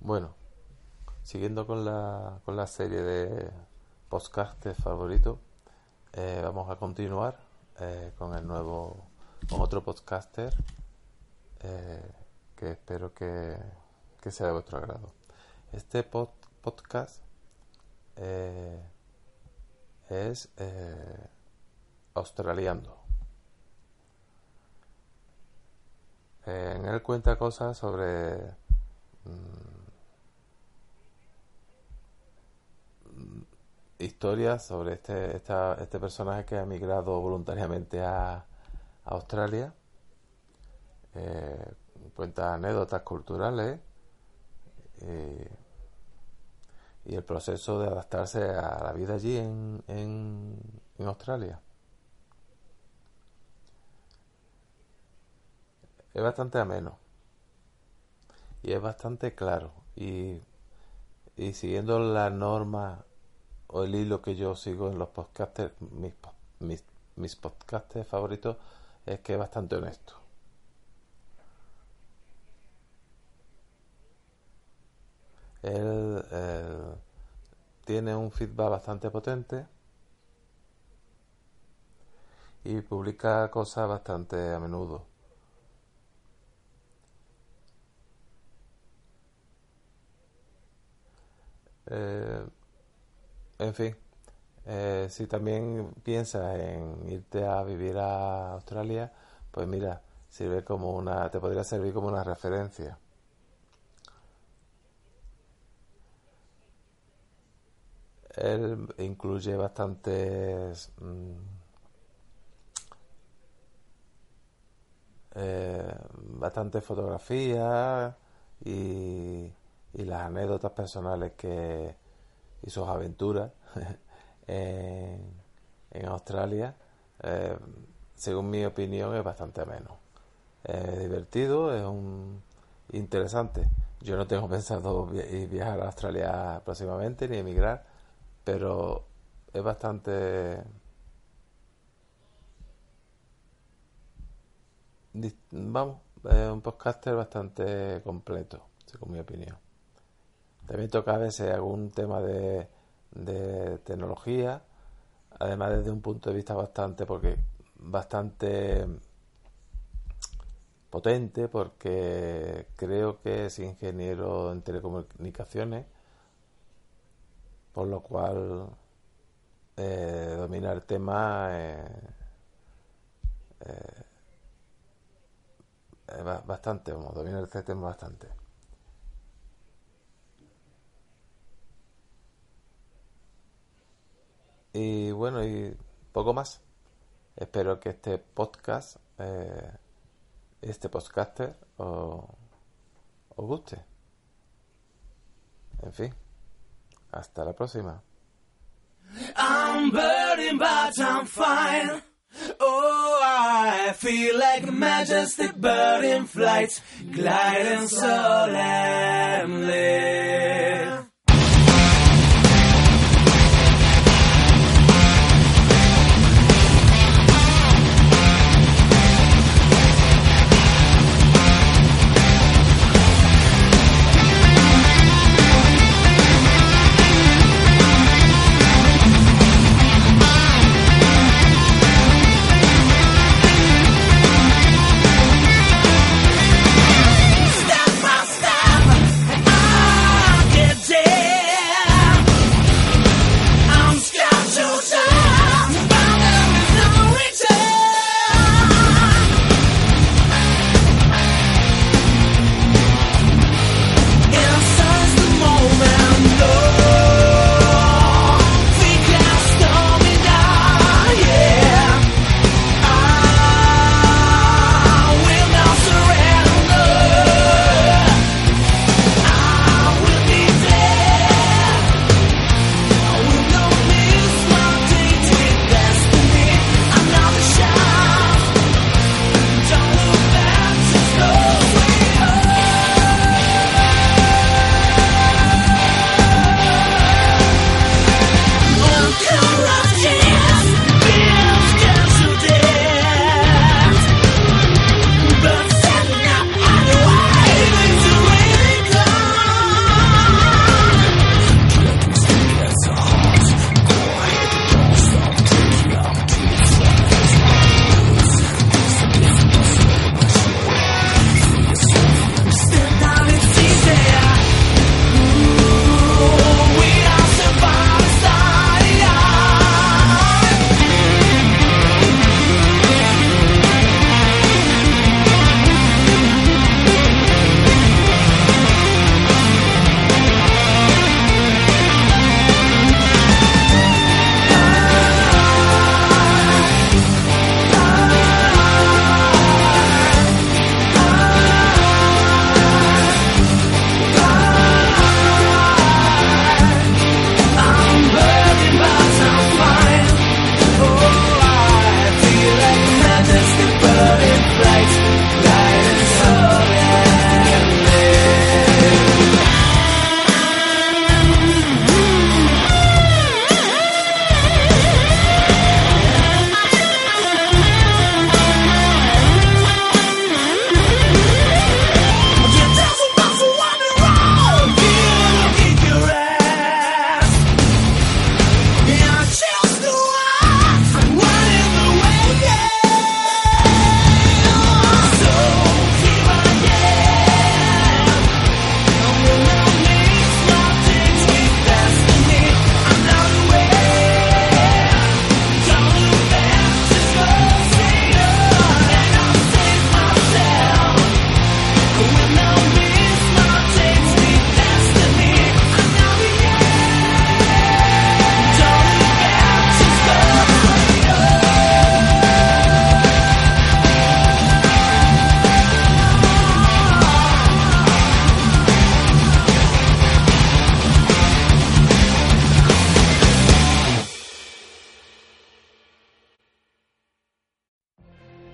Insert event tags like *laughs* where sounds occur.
Bueno, siguiendo con la, con la serie de podcastes favoritos, eh, vamos a continuar eh, con el nuevo, con otro podcaster eh, que espero que, sea de vuestro agrado. Este podcast es australiano. En él cuenta cosas sobre mm, historias sobre este, este personaje que ha emigrado voluntariamente a, Australia. Eh, cuenta anécdotas culturales eh, y el proceso de adaptarse a la vida allí en, en Australia. Es bastante ameno y es bastante claro y, y siguiendo la norma o el hilo que yo sigo en los podcasters, mis, mis, mis podcasters favoritos, es que es bastante honesto. Él, tiene un feedback bastante potente y publica cosas bastante a menudo. Eh, en fin, eh, si también piensas en irte a vivir a Australia, pues mira, sirve como una, te podría servir como una referencia. Él incluye bastantes mm, eh, bastantes fotografías y, y las anécdotas personales que y sus aventuras *laughs* en, Australia, eh, según mi opinión, es bastante ameno. Es divertido, es un interesante. Yo no tengo *laughs* pensado viajar a Australia próximamente ni emigrar, pero es bastante vamos, es un podcaster bastante completo, según mi opinión. También toca a veces algún tema de, de tecnología, además desde un punto de vista bastante, porque bastante potente, porque creo que es ingeniero en telecomunicaciones, por lo cual eh, dominar el tema eh, eh, bastante, dominar este tema bastante. Y bueno, y poco más. Espero que este podcast, eh, este podcaster, os, os guste. En fin, hasta la próxima. I'm burning but I'm fine. Oh, I feel like majestic burning flights gliding solemnly.